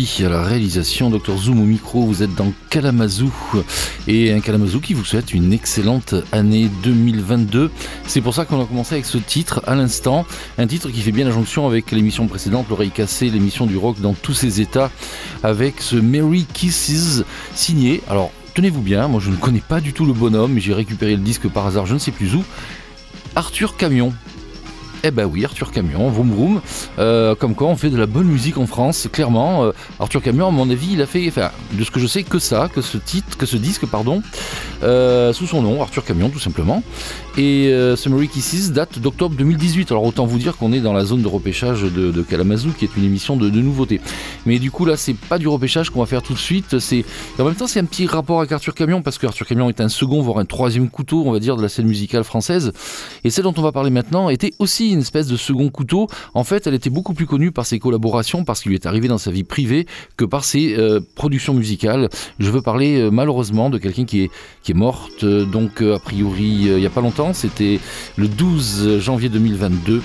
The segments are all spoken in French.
À la réalisation, Dr Zoom au micro, vous êtes dans Kalamazoo et un Kalamazoo qui vous souhaite une excellente année 2022. C'est pour ça qu'on a commencé avec ce titre à l'instant, un titre qui fait bien la jonction avec l'émission précédente, l'oreille cassée, l'émission du rock dans tous ses états, avec ce Merry Kisses signé. Alors tenez-vous bien, moi je ne connais pas du tout le bonhomme, j'ai récupéré le disque par hasard, je ne sais plus où. Arthur Camion, eh ben oui, Arthur Camion, Vroom Vroom. Euh, comme quoi on fait de la bonne musique en France, clairement. Euh, Arthur Camion, à mon avis, il a fait, enfin, de ce que je sais, que ça, que ce titre, que ce disque, pardon, euh, sous son nom, Arthur Camion, tout simplement. Et Summary Kisses date d'octobre 2018. Alors autant vous dire qu'on est dans la zone de repêchage de, de Kalamazoo, qui est une émission de, de nouveautés. Mais du coup, là, c'est pas du repêchage qu'on va faire tout de suite. C'est en même temps, c'est un petit rapport avec Arthur Camion, parce que Arthur Camion est un second, voire un troisième couteau, on va dire, de la scène musicale française. Et celle dont on va parler maintenant était aussi une espèce de second couteau. En fait, elle était beaucoup plus connue par ses collaborations, parce qu'il lui est arrivé dans sa vie privée, que par ses euh, productions musicales. Je veux parler euh, malheureusement de quelqu'un qui est, qui est morte, euh, donc a priori il n'y a pas longtemps, c'était le 12 janvier 2022.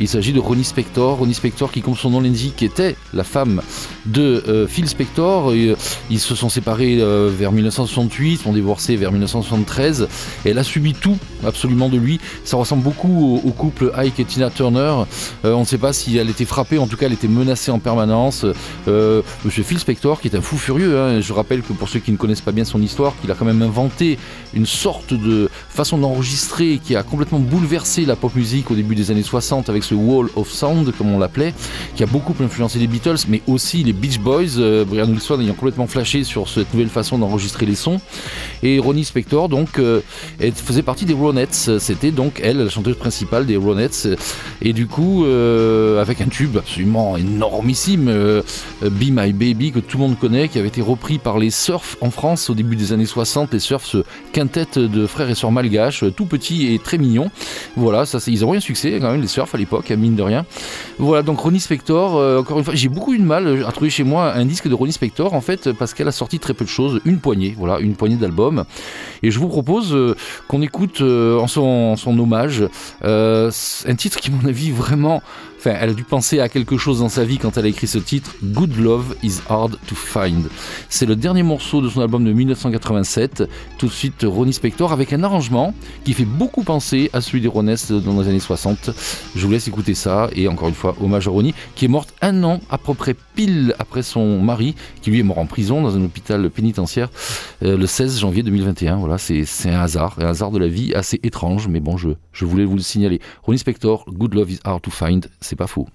Il s'agit de Ronnie Spector. Ronnie Spector qui, comme son nom l'indique, était la femme de Phil Spector. Ils se sont séparés vers 1968, sont divorcés vers 1973. Et elle a subi tout absolument de lui. Ça ressemble beaucoup au, au couple Ike Tina Turner. Euh, on ne sait pas si elle était frappée, en tout cas elle était menacée en permanence. Euh, Monsieur Phil Spector, qui est un fou furieux, hein, je rappelle que pour ceux qui ne connaissent pas bien son histoire, qu'il a quand même inventé une sorte de façon d'enregistrer qui a complètement bouleversé la pop musique au début des années 60 avec ce Wall of Sound, comme on l'appelait, qui a beaucoup influencé les Beatles, mais aussi les Beach Boys, euh, Brian Wilson ayant complètement flashé sur cette nouvelle façon d'enregistrer les sons. Et Ronnie Spector, donc, euh, elle faisait partie des Ronettes. C'était donc elle, la chanteuse principale des Ronettes. Et du coup, euh, avec un tube absolument énormissime, euh, Be My Baby, que tout le monde connaît, qui avait été repris par les Surf en France au début des années 60. Les Surf, ce quintet de frères et sœurs tout petit et très mignon. Voilà, ça, ils ont eu un succès quand même, les Surf à l'époque, mine de rien. Voilà, donc Ronnie Spector, euh, encore une fois, j'ai beaucoup eu de mal à trouver chez moi un disque de Ronnie Spector, en fait, parce qu'elle a sorti très peu de choses, une poignée, voilà, une poignée d'albums. Et je vous propose euh, qu'on écoute euh, en, son, hommage un titre qui, à mon avis, vraiment Enfin, elle a dû penser à quelque chose dans sa vie quand elle a écrit ce titre, Good Love is Hard to Find. C'est le dernier morceau de son album de 1987, tout de suite Ronnie Spector, avec un arrangement qui fait beaucoup penser à celui des Ronesses dans les années 60. Je vous laisse écouter ça, et encore une fois, hommage à Ronnie, qui est morte un an à peu près pile après son mari, qui lui est mort en prison dans un hôpital pénitentiaire euh, le 16 janvier 2021. Voilà, c'est un hasard, un hasard de la vie assez étrange, mais bon, je voulais vous le signaler. Ronnie Spector, Good Love is Hard to Find, c'est pas faux.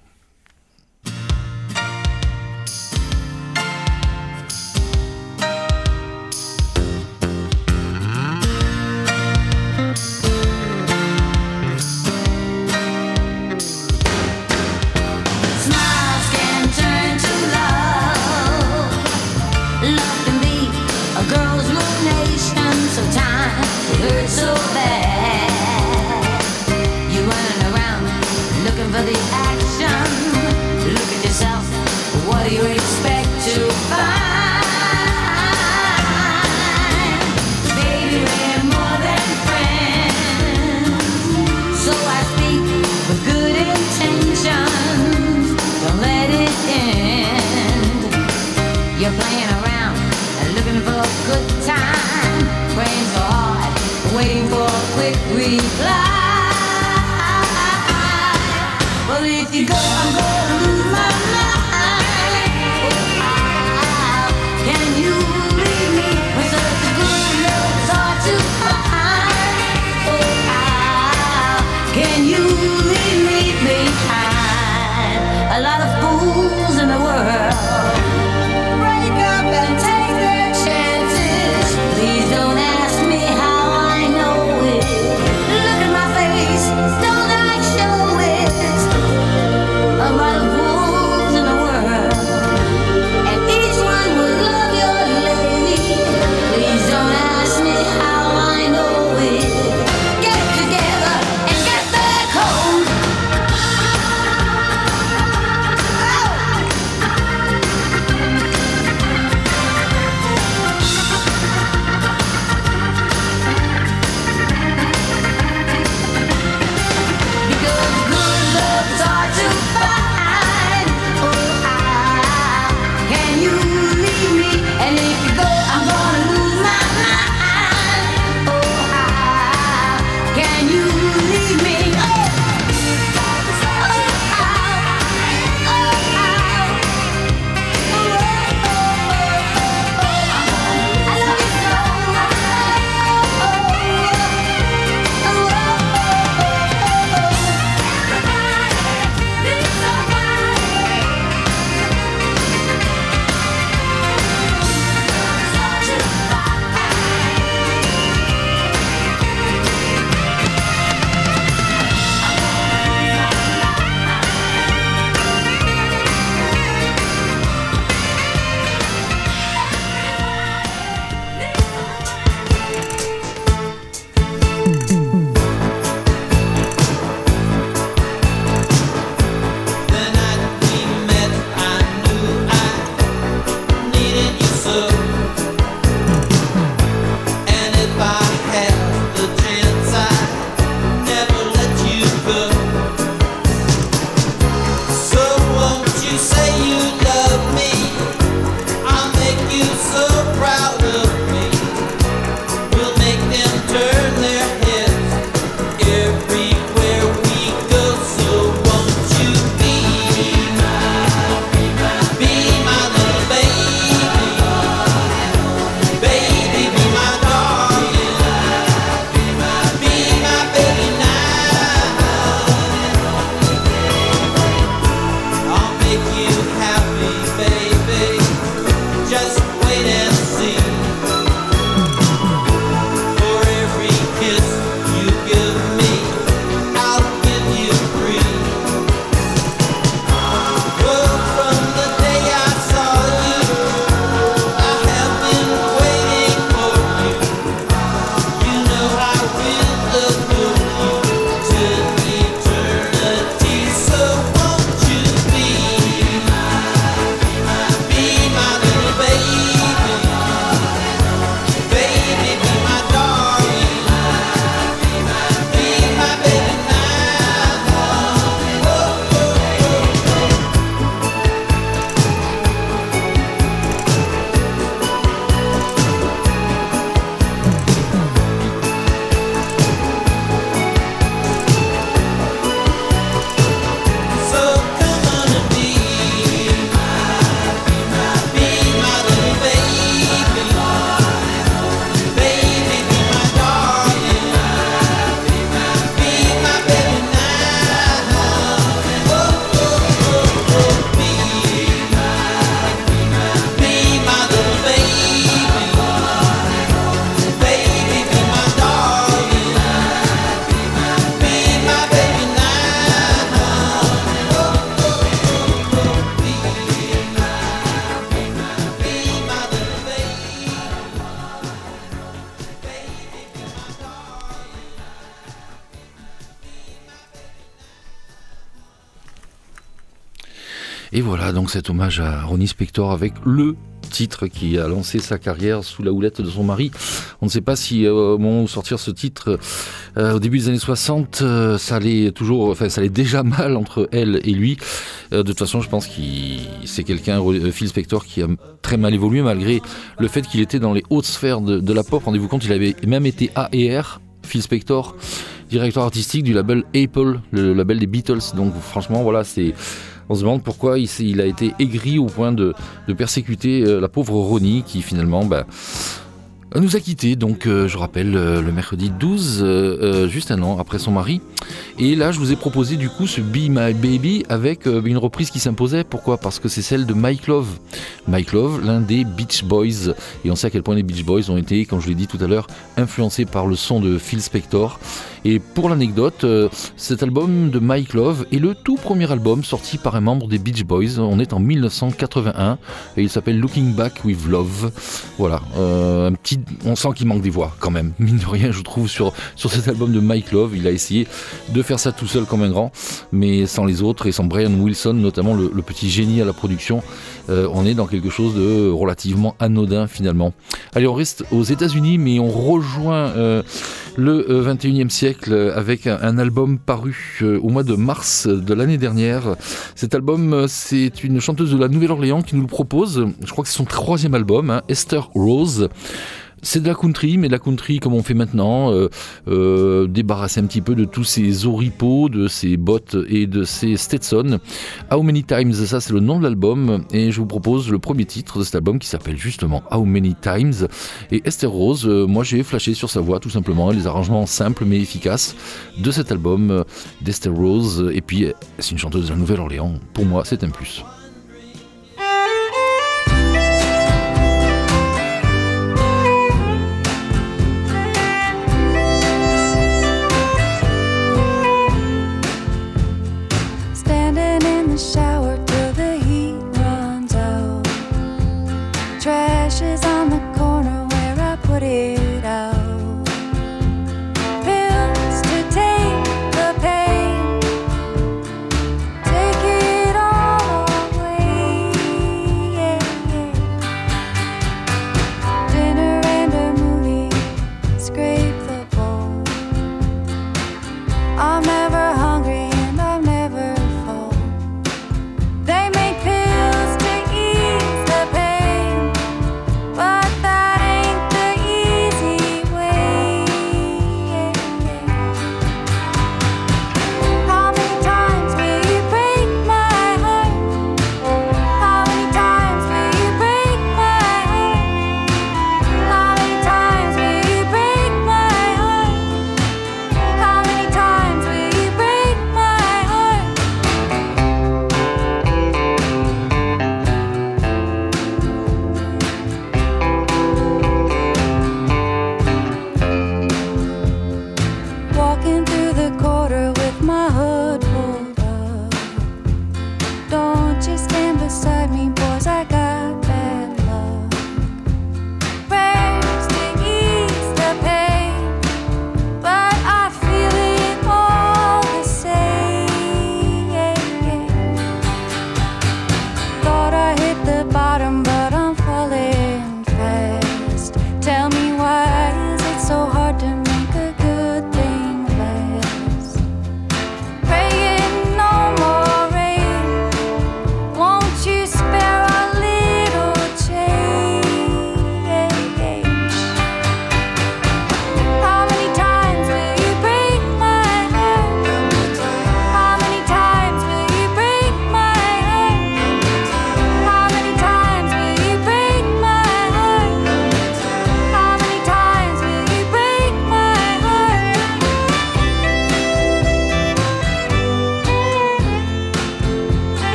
Et voilà donc cet hommage à Ronnie Spector avec le titre qui a lancé sa carrière sous la houlette de son mari. On ne sait pas si euh, au moment où sortir ce titre, euh, au début des années 60, euh, ça allait toujours, enfin ça allait déjà mal entre elle et lui. de toute façon, je pense qu'il c'est quelqu'un, Phil Spector, qui a très mal évolué malgré le fait qu'il était dans les hautes sphères de, la pop. Rendez-vous compte, il avait même été AR, Phil Spector, directeur artistique du label Apple, le label des Beatles. Donc franchement, voilà, c'est on se demande pourquoi il, a été aigri au point de, persécuter euh, la pauvre Ronnie qui finalement bah, nous a quittés, donc euh, je rappelle, euh, le mercredi 12, juste un an après son mari. Et là, je vous ai proposé du coup ce Be My Baby avec une reprise qui s'imposait. Pourquoi? Parce que c'est celle de Mike Love. Mike Love, l'un des Beach Boys. Et on sait à quel point les Beach Boys ont été, comme je l'ai dit tout à l'heure, influencés par le son de Phil Spector. Et pour l'anecdote, euh, cet album de Mike Love est le tout premier album sorti par un membre des Beach Boys. On est en 1981 et il s'appelle Looking Back with Love. Voilà, euh, un petit, on sent qu'il manque des voix quand même. Mine de rien, je trouve sur sur cet album de Mike Love, il a essayé de faire ça tout seul comme un grand, mais sans les autres et sans Brian Wilson, notamment le, petit génie à la production. Euh, on est dans quelque chose de relativement anodin finalement. Allez, on reste aux États-Unis, mais on rejoint le 21e siècle avec un, album paru euh, au mois de mars de l'année dernière. Cet album, euh, c'est une chanteuse de la Nouvelle-Orléans qui nous le propose. Je crois que c'est son troisième album, hein, Esther Rose. C'est de la country, mais de la country comme on fait maintenant, euh, euh, débarrasser un petit peu de tous ces oripeaux, de ces bottes et de ces Stetson. How Many Times, ça c'est le nom de l'album, et je vous propose le premier titre de cet album qui s'appelle justement How Many Times. Et Esther Rose, euh, moi j'ai flashé sur sa voix tout simplement, les arrangements simples mais efficaces de cet album d'Esther Rose, et puis c'est une chanteuse de la Nouvelle-Orléans, pour moi c'est un plus.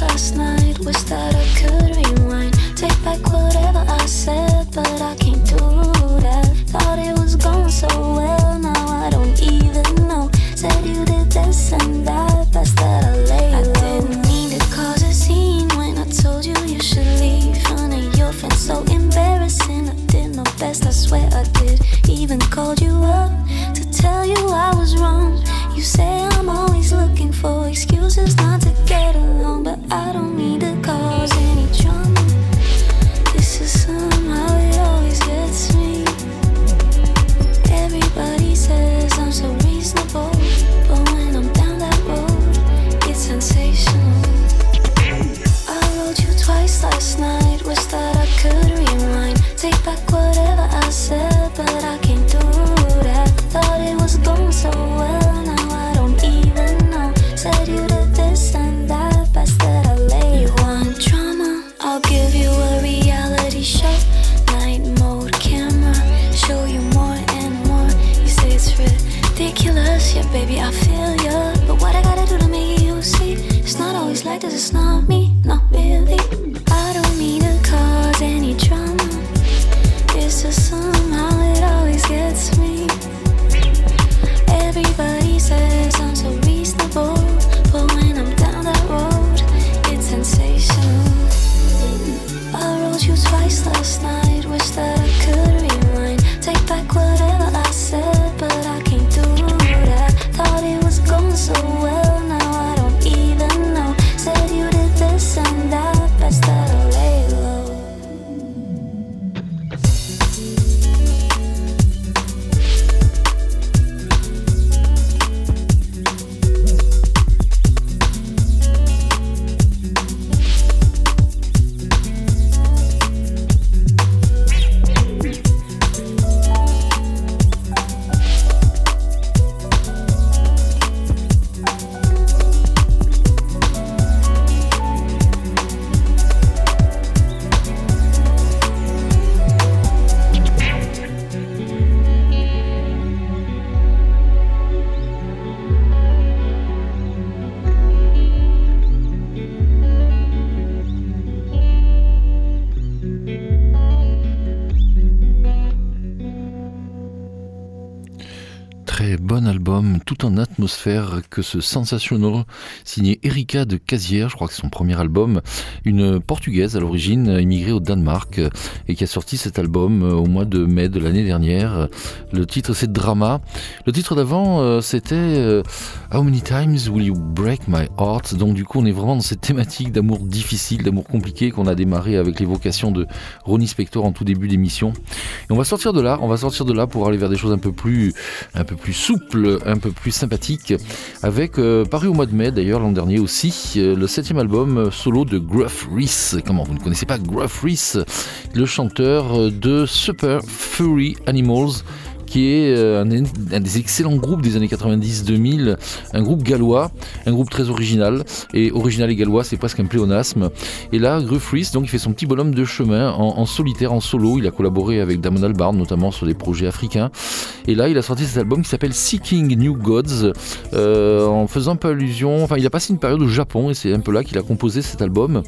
Last night. Wish that I could away que ce Sensational, signé Erika de Casière, je crois que c'est son premier album, une portugaise à l'origine, immigrée au Danemark, et qui a sorti cet album euh, au mois de mai de l'année dernière. Le titre c'est Drama. Le titre d'avant euh, c'était euh, How many times will you break my heart? Donc du coup on est vraiment dans cette thématique d'amour difficile, d'amour compliqué qu'on a démarré avec l'évocation de Ronnie Spector en tout début d'émission. Et on va sortir de là, on va sortir de là pour aller vers des choses un peu plus, un peu plus souples, un peu plus sympathiques, avec euh, paru au mois de mai d'ailleurs l'an dernier aussi euh, le septième album euh, solo de Gruff Rhys. Comment vous ne connaissez pas Gruff Rhys, le chanteur de Super Furry Animals qui est euh, un, des excellents groupes des années 90-2000, un groupe gallois, un groupe très original, et original et gallois c'est presque un pléonasme. Et là, Gruff Rhys, donc il fait son petit bonhomme de chemin en, solitaire, en solo, il a collaboré avec Damon Albarn notamment sur des projets africains, et là il a sorti cet album qui s'appelle Seeking New Gods, euh, en faisant un peu allusion, enfin il a passé une période au Japon, et c'est un peu là qu'il a composé cet album,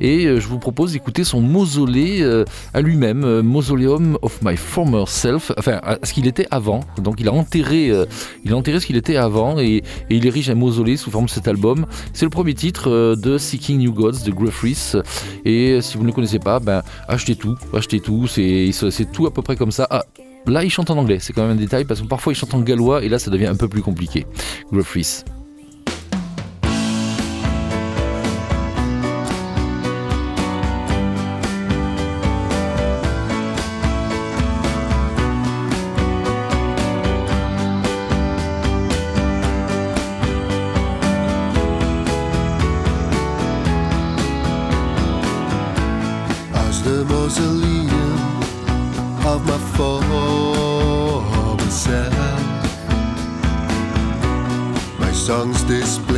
et euh, je vous propose d'écouter son mausolée à lui-même, Mausoleum of My Former Self, enfin à ce qu'il était avant. Donc il a enterré, euh, il enterré ce qu'il était avant et, il érige un mausolée sous forme de cet album. C'est le premier titre euh, de Seeking New Gods de Gruff Rhys. Et si vous ne le connaissez pas, ben achetez tout, achetez tout. C'est tout à peu près comme ça. Ah, Là, il chante en anglais, c'est quand même un détail parce que parfois il chante en gallois et là ça devient un peu plus compliqué. For myself, My songs display.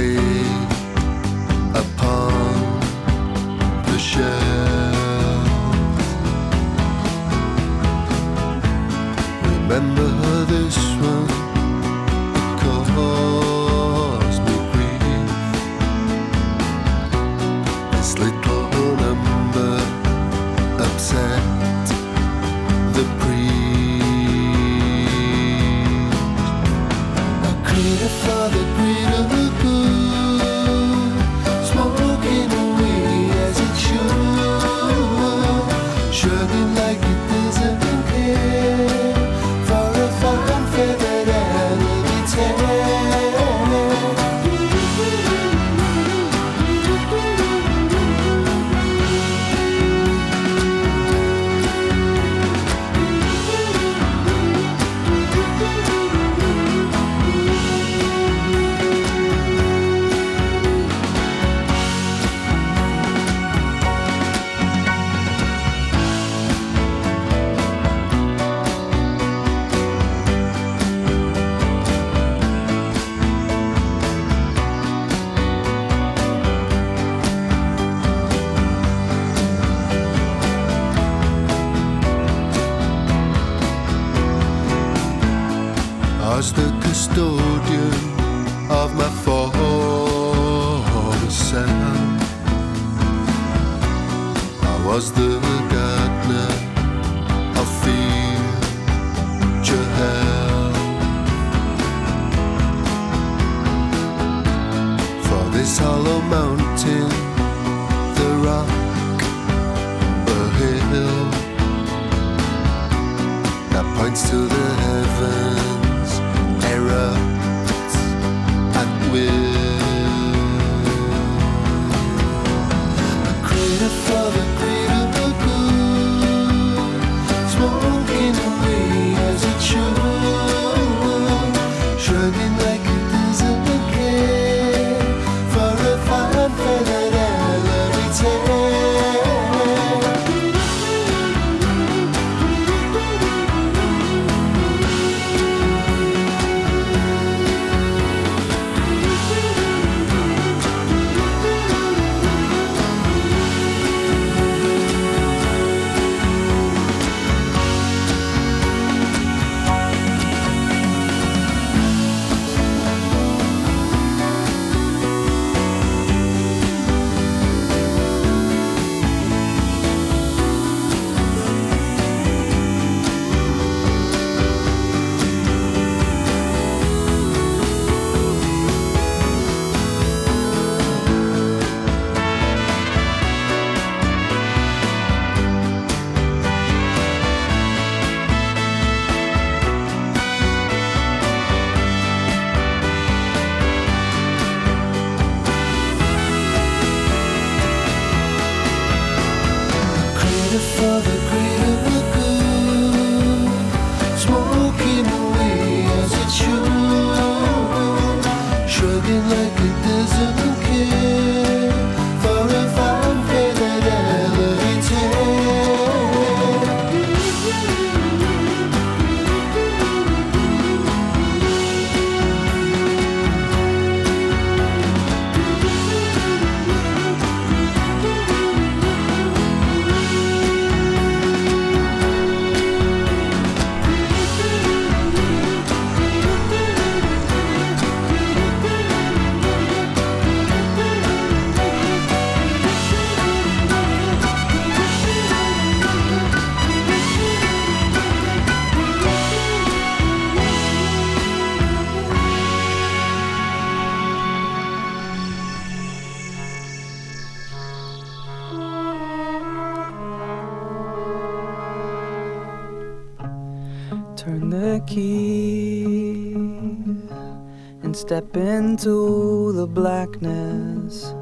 and step into the blackness.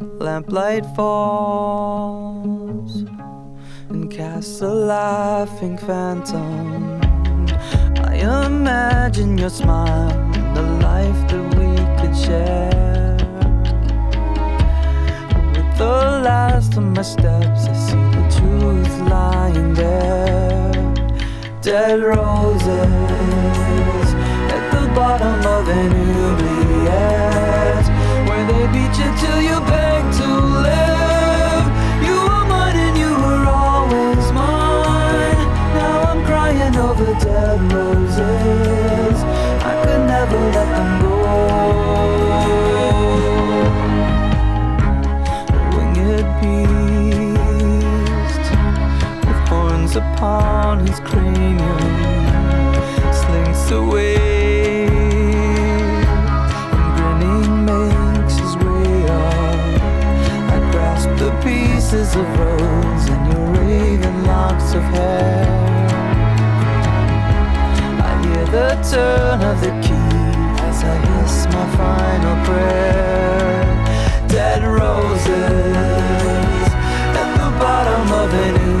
Lamplight falls and casts a laughing phantom. I imagine your smile, the life that we could share. With the last of my steps, I see the truth lying there. Dead roses at the bottom of an oubliette, where they beat you till you beg to live. You were mine and you were always mine. Now I'm crying over dead roses. I could never let them go. Upon his cranium slinks away and grinning makes his way up. I grasp the pieces of rose and your raven locks of hair. I hear the turn of the key as I hiss my final prayer. Dead roses at the bottom of an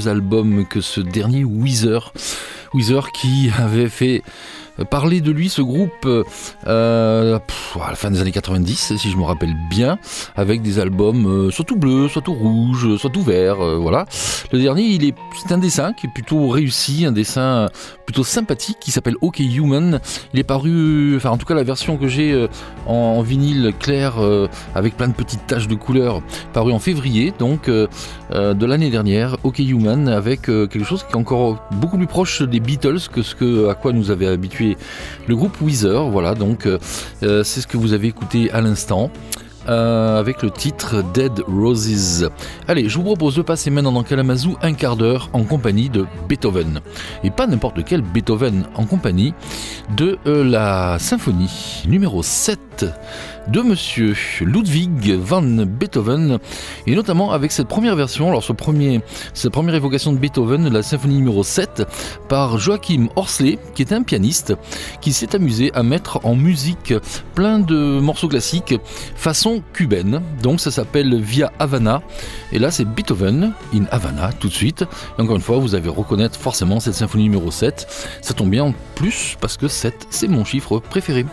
mélodieux album que ce dernier Weezer. Weezer qui avait fait parler de lui ce groupe euh, à la fin des années 90, si je me rappelle bien, avec des albums euh, soit tout bleu, soit tout rouge, soit tout vert, euh, voilà. Le dernier, il est, c'est un dessin qui est plutôt réussi, un dessin sympathique qui s'appelle OK Human. Il est paru, enfin en tout cas la version que j'ai euh, en, vinyle clair euh, avec plein de petites taches de couleur, paru en février donc euh, euh, de l'année dernière. OK Human avec euh, quelque chose qui est encore beaucoup plus proche des Beatles que ce que à quoi nous avait habitué le groupe Weezer. Voilà donc euh, euh, c'est ce que vous avez écouté à l'instant. Euh, avec le titre Dead Roses. Allez, je vous propose de passer maintenant dans Kalamazoo un quart d'heure en compagnie de Beethoven. Et pas n'importe quel Beethoven, en compagnie de euh, la symphonie numéro 7 de monsieur Ludwig van Beethoven et notamment avec cette première version, alors ce premier, cette première évocation de Beethoven, la symphonie numéro 7 par Joachim Horsley qui est un pianiste qui s'est amusé à mettre en musique plein de morceaux classiques façon cubaine. Donc ça s'appelle Via Havana et là c'est Beethoven in Havana tout de suite. Encore une fois, vous allez reconnaître forcément cette symphonie numéro 7. Ça tombe bien en plus parce que 7 c'est mon chiffre préféré.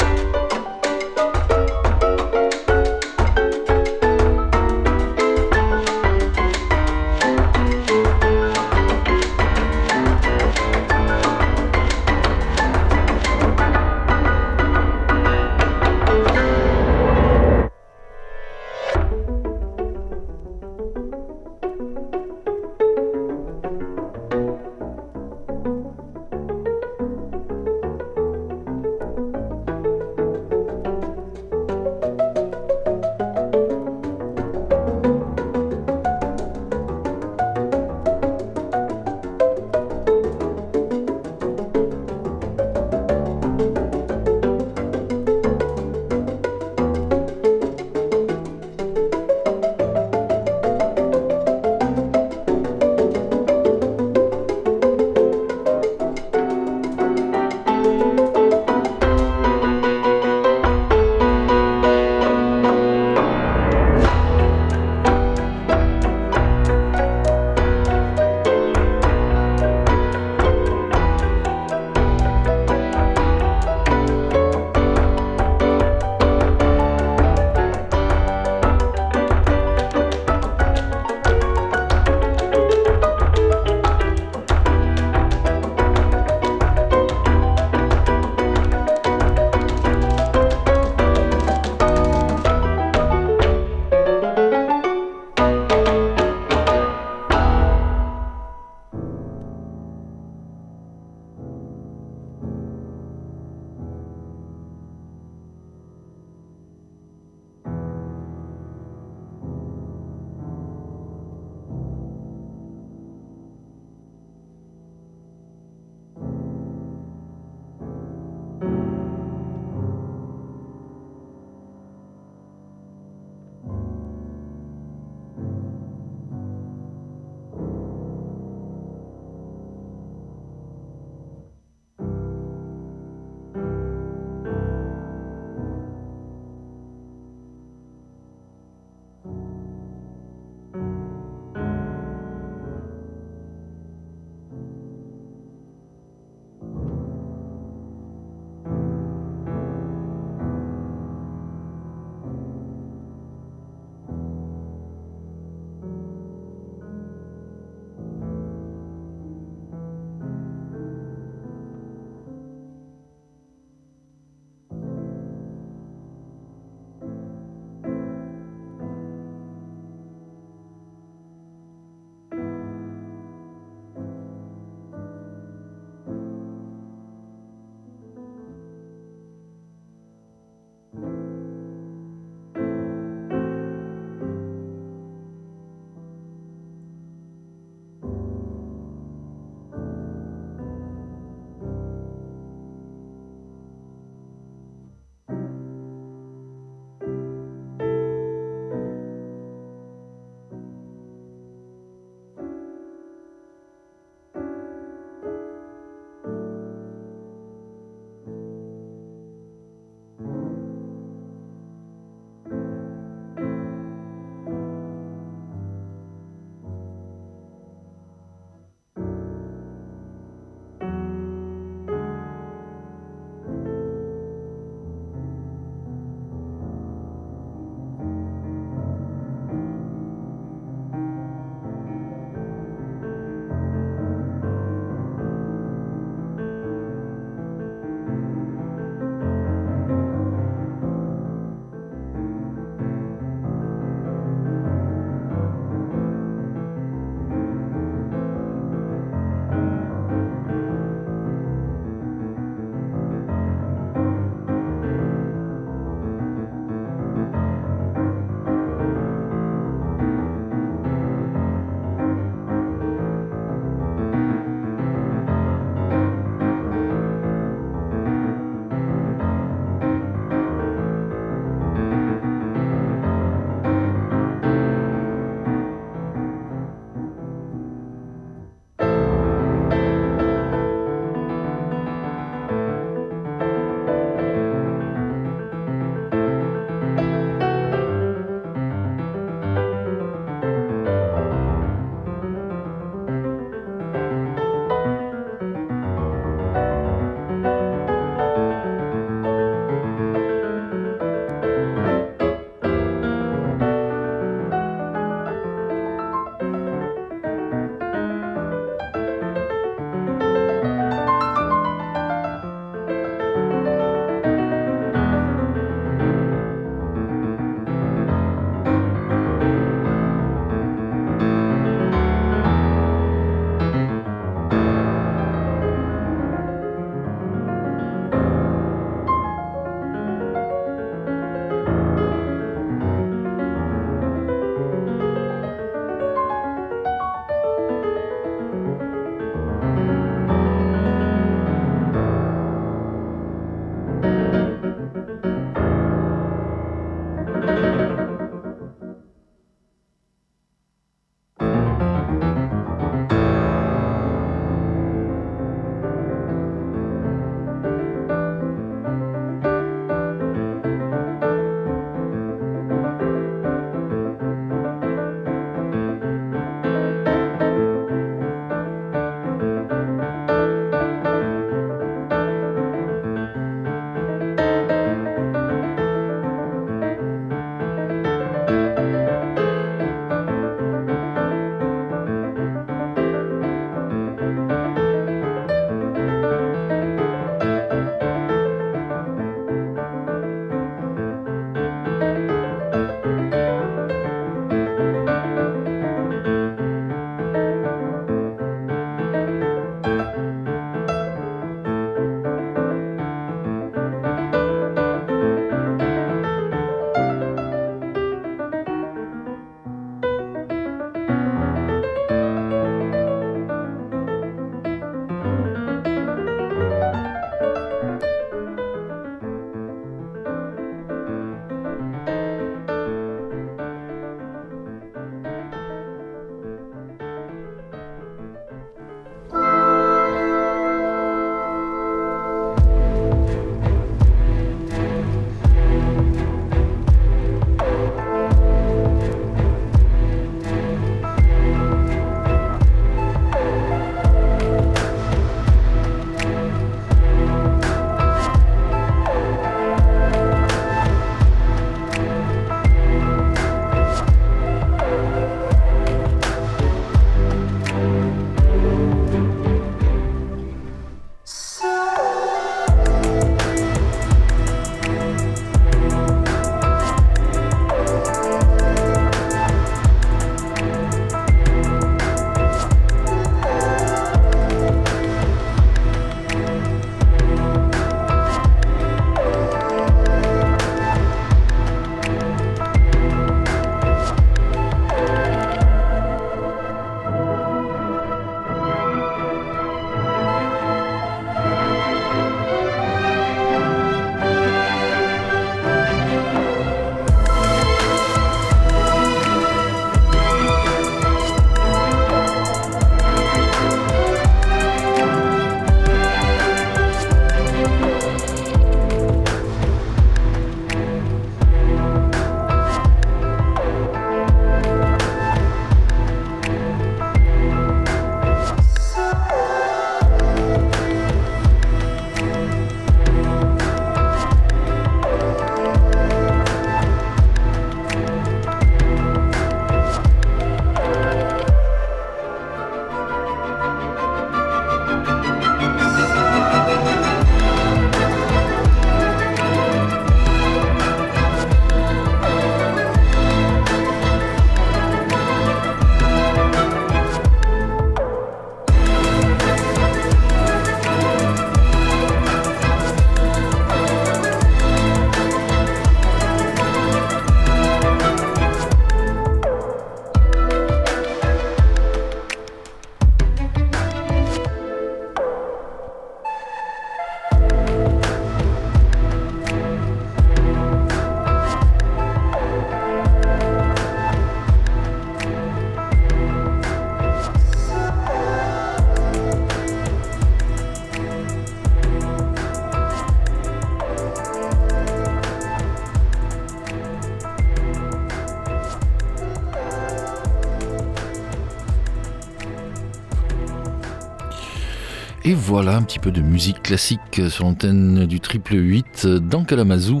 Voilà un petit peu de musique classique sur l'antenne du triple 8 dans Kalamazoo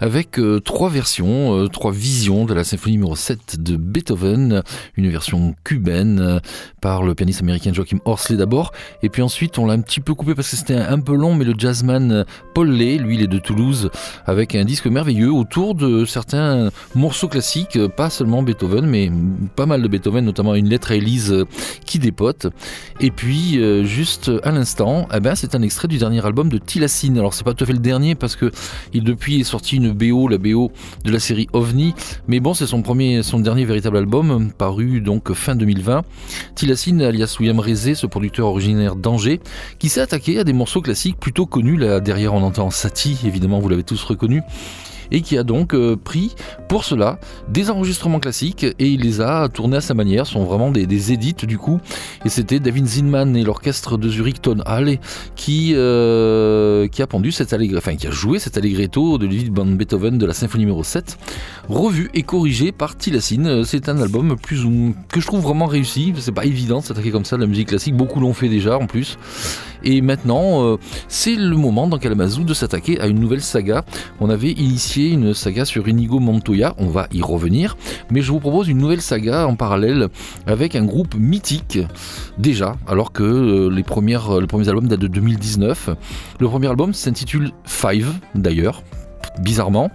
avec euh, trois versions, euh, trois visions de la symphonie numéro 7 de Beethoven, une version cubaine euh, par le pianiste américain Joachim Horsley d'abord, et puis ensuite on l'a un petit peu coupé parce que c'était un, peu long, mais le jazzman Paul Lay, lui il est de Toulouse, avec un disque merveilleux autour de certains morceaux classiques, pas seulement Beethoven, mais pas mal de Beethoven, notamment une lettre à Élise qui dépote, et puis juste à l'instant eh ben, c'est un extrait du dernier album de Tilassine. Alors c'est pas tout à fait le dernier parce que il depuis est sorti une BO, la BO de la série OVNI, mais bon c'est son premier, son dernier véritable album paru donc fin 2020. Tilassine alias William Rezé, ce producteur originaire d'Angers, qui s'est attaqué à des morceaux classiques plutôt connus. Là derrière on entend Satie, évidemment vous l'avez tous reconnu et qui a donc euh, pris pour cela des enregistrements classiques et il les a tournés à sa manière, Ce sont vraiment des, édits du coup. Et c'était David Zinman et l'orchestre de Zurich Ton Halle qui, euh, qui a pendu cette allegretto, enfin qui a joué cet allegretto de Ludwig van Beethoven de la symphonie numéro 7, revu et corrigé par Tilassine. C'est un album plus ou, que je trouve vraiment réussi. C'est pas évident de s'attaquer comme ça à la musique classique, beaucoup l'ont fait déjà en plus. Et maintenant, euh, c'est le moment dans Kalamazoo de s'attaquer à une nouvelle saga. On avait initié une saga sur Inigo Montoya, on va y revenir, mais je vous propose une nouvelle saga en parallèle avec un groupe mythique déjà, alors que euh, les, les premiers albums datent de 2019. Le premier album s'intitule Five d'ailleurs, bizarrement.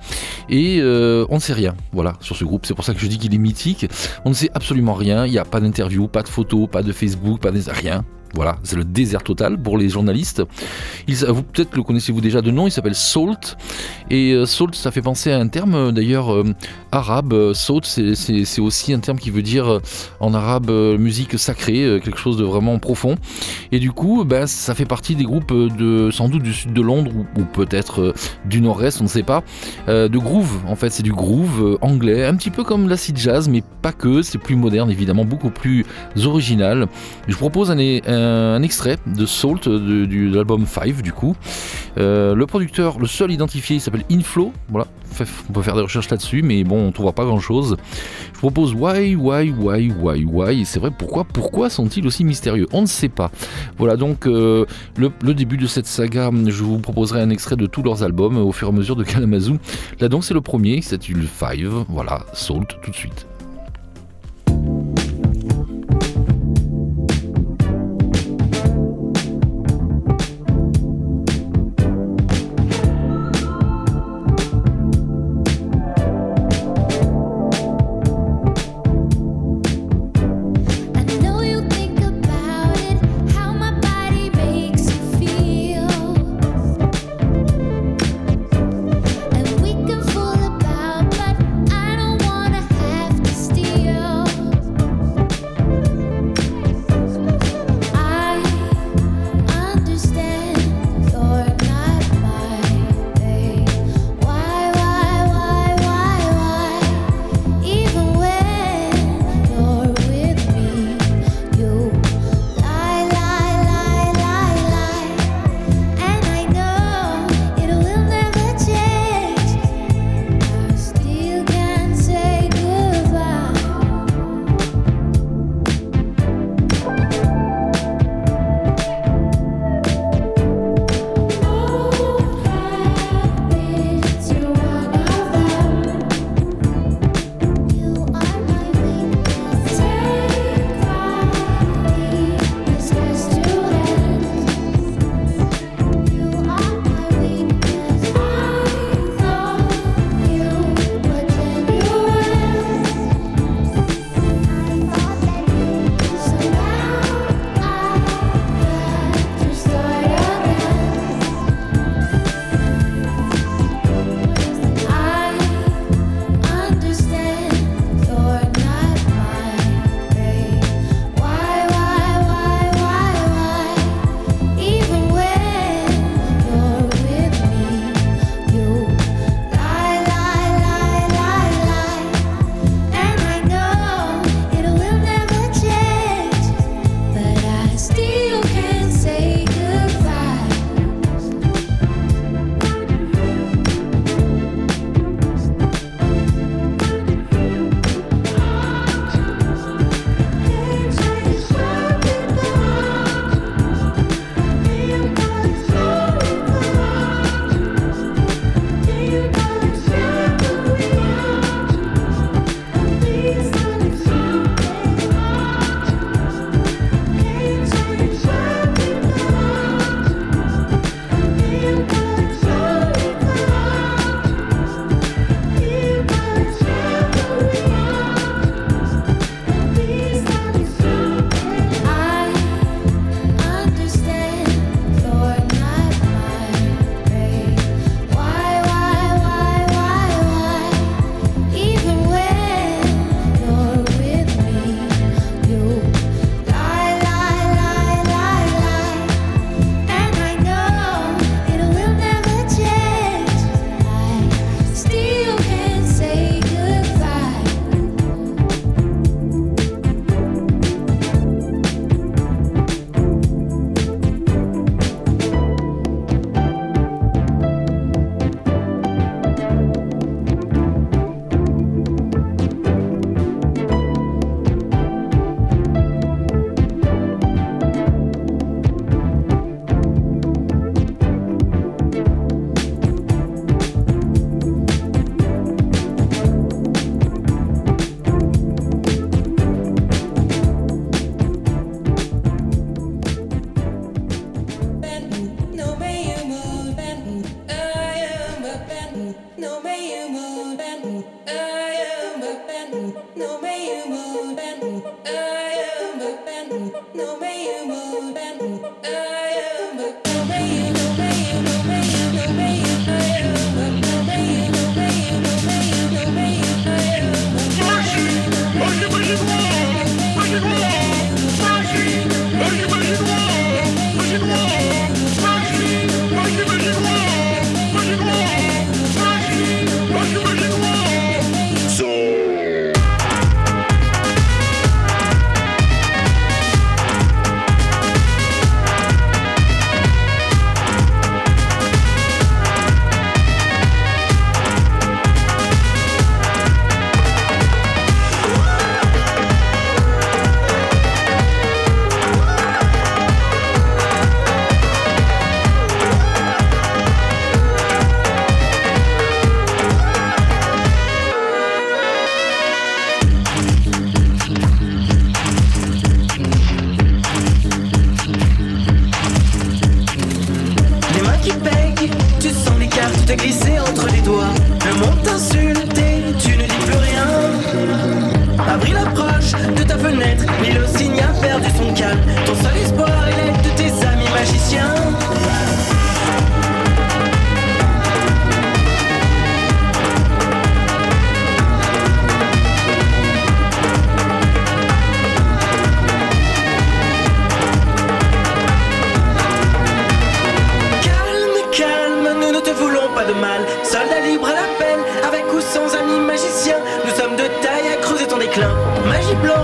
Et euh, on ne sait rien, voilà, sur ce groupe. C'est pour ça que je dis qu'il est mythique. On ne sait absolument rien. Il n'y a pas d'interview, pas de photos, pas de Facebook, pas de rien. Voilà, c'est le désert total pour les journalistes. vous peut-être le connaissez-vous déjà de nom, il s'appelle Salt. Et euh, Salt, ça fait penser à un terme euh, d'ailleurs euh, arabe. Salt, c'est aussi un terme qui veut dire en arabe musique sacrée, quelque chose de vraiment profond. Et du coup, ben, ça fait partie des groupes de sans doute du sud de Londres ou, peut-être du nord-est, on ne sait pas, de groove. En fait, c'est du groove anglais, un petit peu comme l'acid jazz, mais pas que. C'est plus moderne, évidemment, beaucoup plus original. Je propose un un extrait de Salt de, l'album 5 du coup. Euh, le producteur, le seul identifié, il s'appelle Inflow. Voilà, on peut faire des recherches là-dessus, mais bon, on trouvera pas grand-chose. Je propose Why, Why, Why, Why, Why. C'est vrai, pourquoi, pourquoi sont-ils aussi mystérieux? On ne sait pas. Voilà donc euh, le, début de cette saga. Je vous proposerai un extrait de tous leurs albums au fur et à mesure de Kalamazoo. Là donc c'est le premier, c'est le 5. Voilà, Salt tout de suite.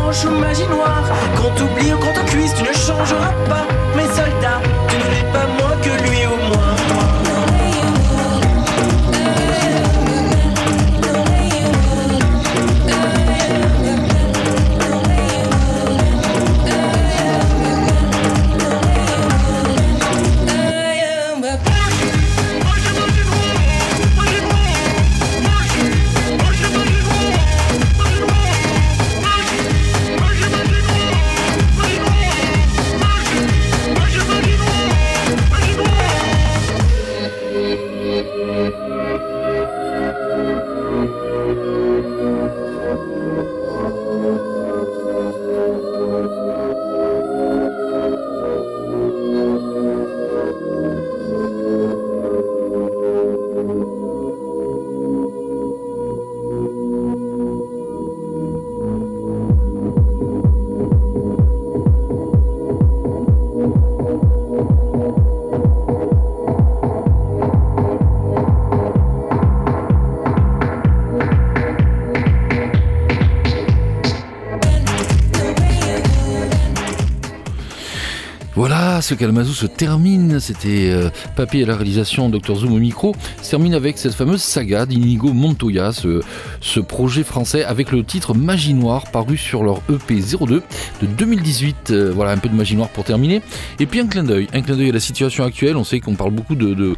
ou magie noire. Quand t'oublies ou quand te cuise, tu ne changeras pas. Ce Kalamazoo se termine, c'était euh, Papy à la réalisation, Dr Zoom au micro, se termine avec cette fameuse saga d'Inigo Montoya, ce, projet français avec le titre Magie Noire paru sur leur EP 02 de 2018. Euh, voilà un peu de magie noire pour terminer. Et puis un clin d'œil, un clin d'œil à la situation actuelle. On sait qu'on parle beaucoup de,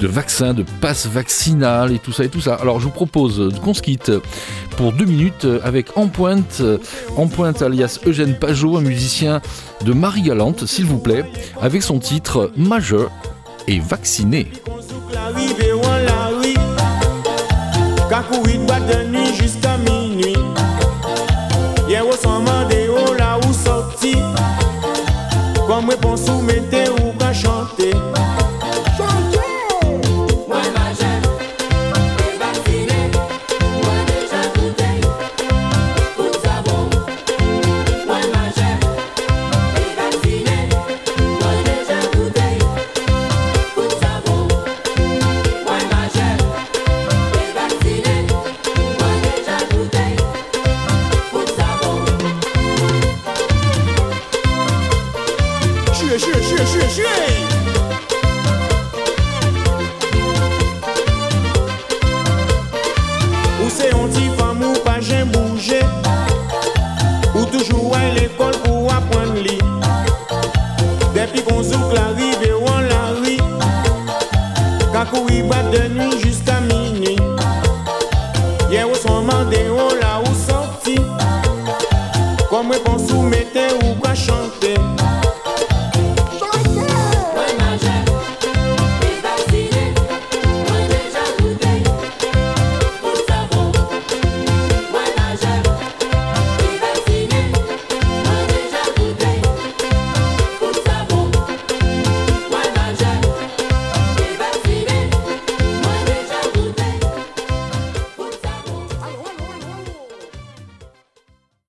vaccins, de passes vaccinales et tout ça et tout ça. Alors je vous propose qu'on se quitte pour deux minutes avec En Pointe, En Pointe alias Eugène Pajot, un musicien de Marie Galante, s'il vous plaît, avec son titre Majeur et vacciné. Jusqu'à minuit.